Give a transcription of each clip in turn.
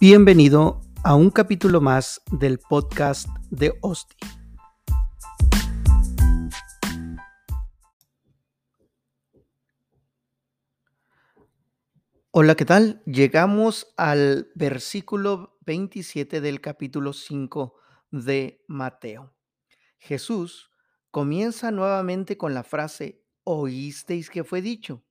Bienvenido a un capítulo más del podcast de Osti. Hola, ¿qué tal? Llegamos al versículo 27 del capítulo 5 de Mateo. Jesús comienza nuevamente con la frase, oísteis que fue dicho.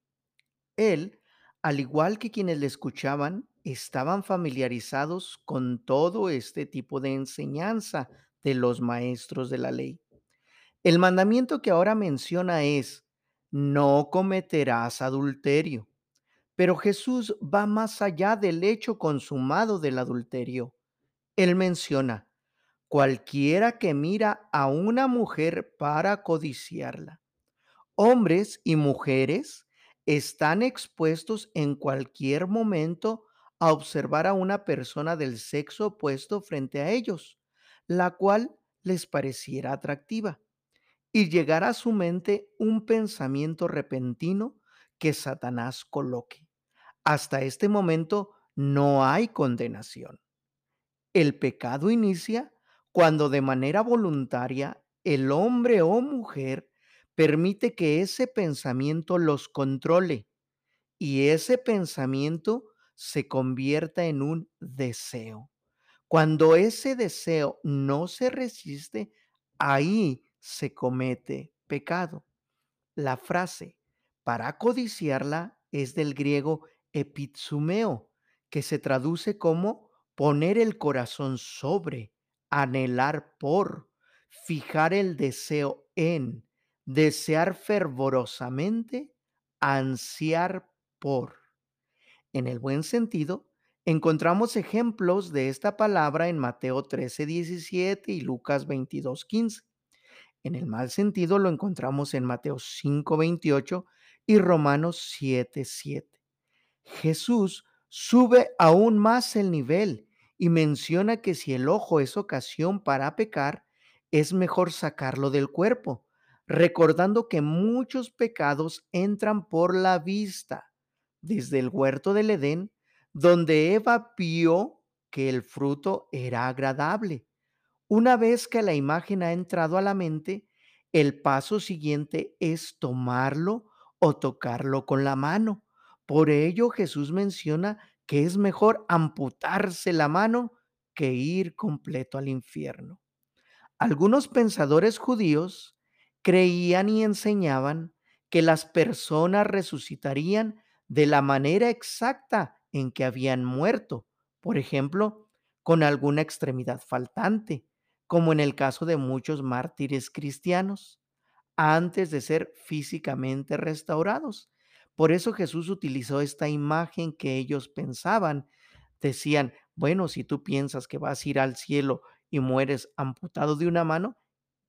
Él, al igual que quienes le escuchaban, estaban familiarizados con todo este tipo de enseñanza de los maestros de la ley. El mandamiento que ahora menciona es, no cometerás adulterio. Pero Jesús va más allá del hecho consumado del adulterio. Él menciona, cualquiera que mira a una mujer para codiciarla. Hombres y mujeres están expuestos en cualquier momento a observar a una persona del sexo opuesto frente a ellos, la cual les pareciera atractiva, y llegar a su mente un pensamiento repentino que Satanás coloque. Hasta este momento no hay condenación. El pecado inicia cuando de manera voluntaria el hombre o mujer permite que ese pensamiento los controle y ese pensamiento se convierta en un deseo. Cuando ese deseo no se resiste, ahí se comete pecado. La frase para codiciarla es del griego epitsumeo, que se traduce como poner el corazón sobre, anhelar por, fijar el deseo en, desear fervorosamente, ansiar por. En el buen sentido, encontramos ejemplos de esta palabra en Mateo 13, 17 y Lucas 22, 15. En el mal sentido lo encontramos en Mateo 5, 28 y Romanos 7, 7. Jesús sube aún más el nivel y menciona que si el ojo es ocasión para pecar, es mejor sacarlo del cuerpo, recordando que muchos pecados entran por la vista, desde el huerto del Edén, donde Eva vio que el fruto era agradable. Una vez que la imagen ha entrado a la mente, el paso siguiente es tomarlo o tocarlo con la mano. Por ello Jesús menciona que es mejor amputarse la mano que ir completo al infierno. Algunos pensadores judíos creían y enseñaban que las personas resucitarían de la manera exacta en que habían muerto, por ejemplo, con alguna extremidad faltante, como en el caso de muchos mártires cristianos, antes de ser físicamente restaurados. Por eso Jesús utilizó esta imagen que ellos pensaban. Decían, bueno, si tú piensas que vas a ir al cielo y mueres amputado de una mano,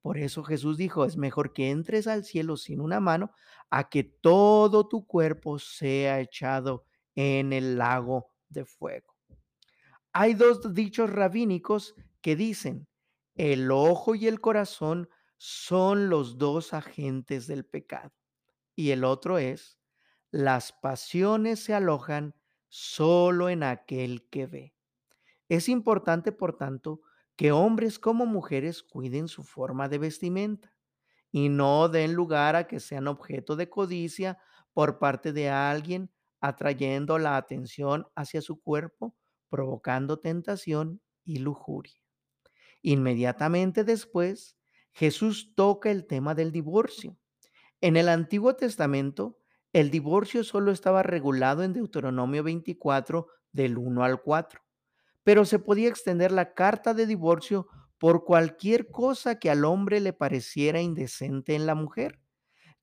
por eso Jesús dijo, es mejor que entres al cielo sin una mano a que todo tu cuerpo sea echado en el lago de fuego. Hay dos dichos rabínicos que dicen, el ojo y el corazón son los dos agentes del pecado. Y el otro es, las pasiones se alojan solo en aquel que ve. Es importante, por tanto, que hombres como mujeres cuiden su forma de vestimenta y no den lugar a que sean objeto de codicia por parte de alguien, atrayendo la atención hacia su cuerpo, provocando tentación y lujuria. Inmediatamente después, Jesús toca el tema del divorcio. En el Antiguo Testamento, el divorcio solo estaba regulado en Deuteronomio 24 del 1 al 4, pero se podía extender la carta de divorcio por cualquier cosa que al hombre le pareciera indecente en la mujer,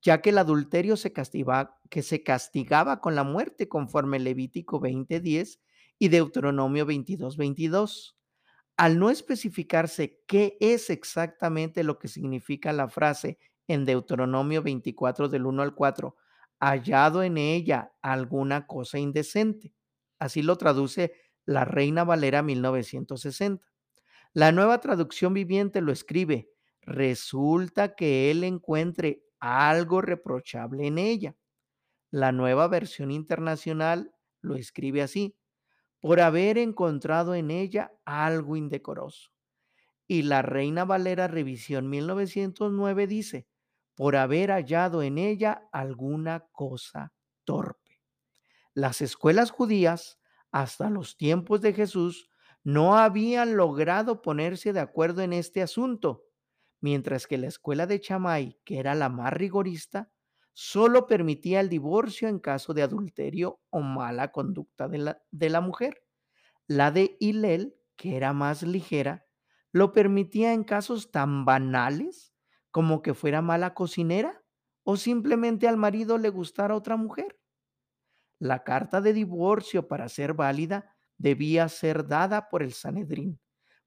ya que el adulterio se castigaba, que se castigaba con la muerte conforme Levítico 20:10 y Deuteronomio 22:22. Al no especificarse qué es exactamente lo que significa la frase en Deuteronomio 24 del 1 al 4, hallado en ella alguna cosa indecente. Así lo traduce la Reina Valera 1960. La nueva traducción viviente lo escribe, resulta que él encuentre algo reprochable en ella. La nueva versión internacional lo escribe así, por haber encontrado en ella algo indecoroso. Y la Reina Valera Revisión 1909 dice, por haber hallado en ella alguna cosa torpe. Las escuelas judías, hasta los tiempos de Jesús, no habían logrado ponerse de acuerdo en este asunto, mientras que la escuela de Chamay, que era la más rigorista, solo permitía el divorcio en caso de adulterio o mala conducta de la, de la mujer. La de Hillel, que era más ligera, lo permitía en casos tan banales como que fuera mala cocinera o simplemente al marido le gustara otra mujer. La carta de divorcio para ser válida debía ser dada por el Sanedrín.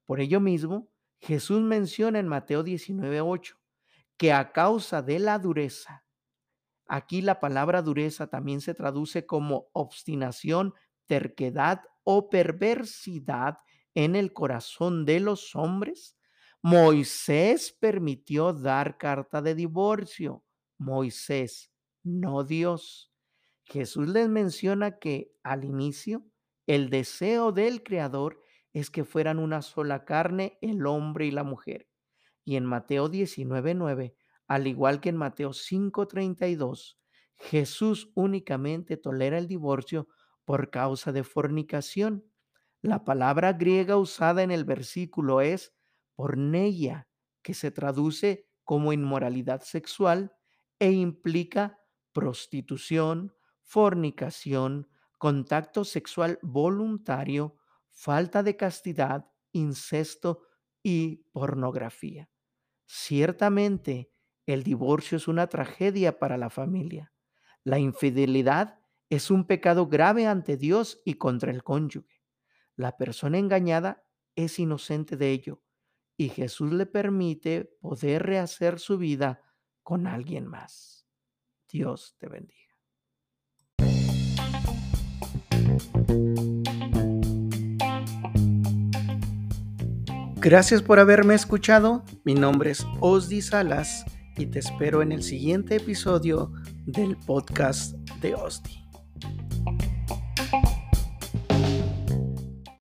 Por ello mismo, Jesús menciona en Mateo 19:8 que a causa de la dureza, aquí la palabra dureza también se traduce como obstinación, terquedad o perversidad en el corazón de los hombres, Moisés permitió dar carta de divorcio. Moisés, no Dios. Jesús les menciona que al inicio el deseo del Creador es que fueran una sola carne el hombre y la mujer. Y en Mateo 19:9, al igual que en Mateo 5:32, Jesús únicamente tolera el divorcio por causa de fornicación. La palabra griega usada en el versículo es porneia, que se traduce como inmoralidad sexual e implica prostitución, fornicación, contacto sexual voluntario, falta de castidad, incesto y pornografía. Ciertamente, el divorcio es una tragedia para la familia. La infidelidad es un pecado grave ante Dios y contra el cónyuge. La persona engañada es inocente de ello y Jesús le permite poder rehacer su vida con alguien más. Dios te bendiga. Gracias por haberme escuchado. Mi nombre es Osdi Salas y te espero en el siguiente episodio del podcast de Osdi.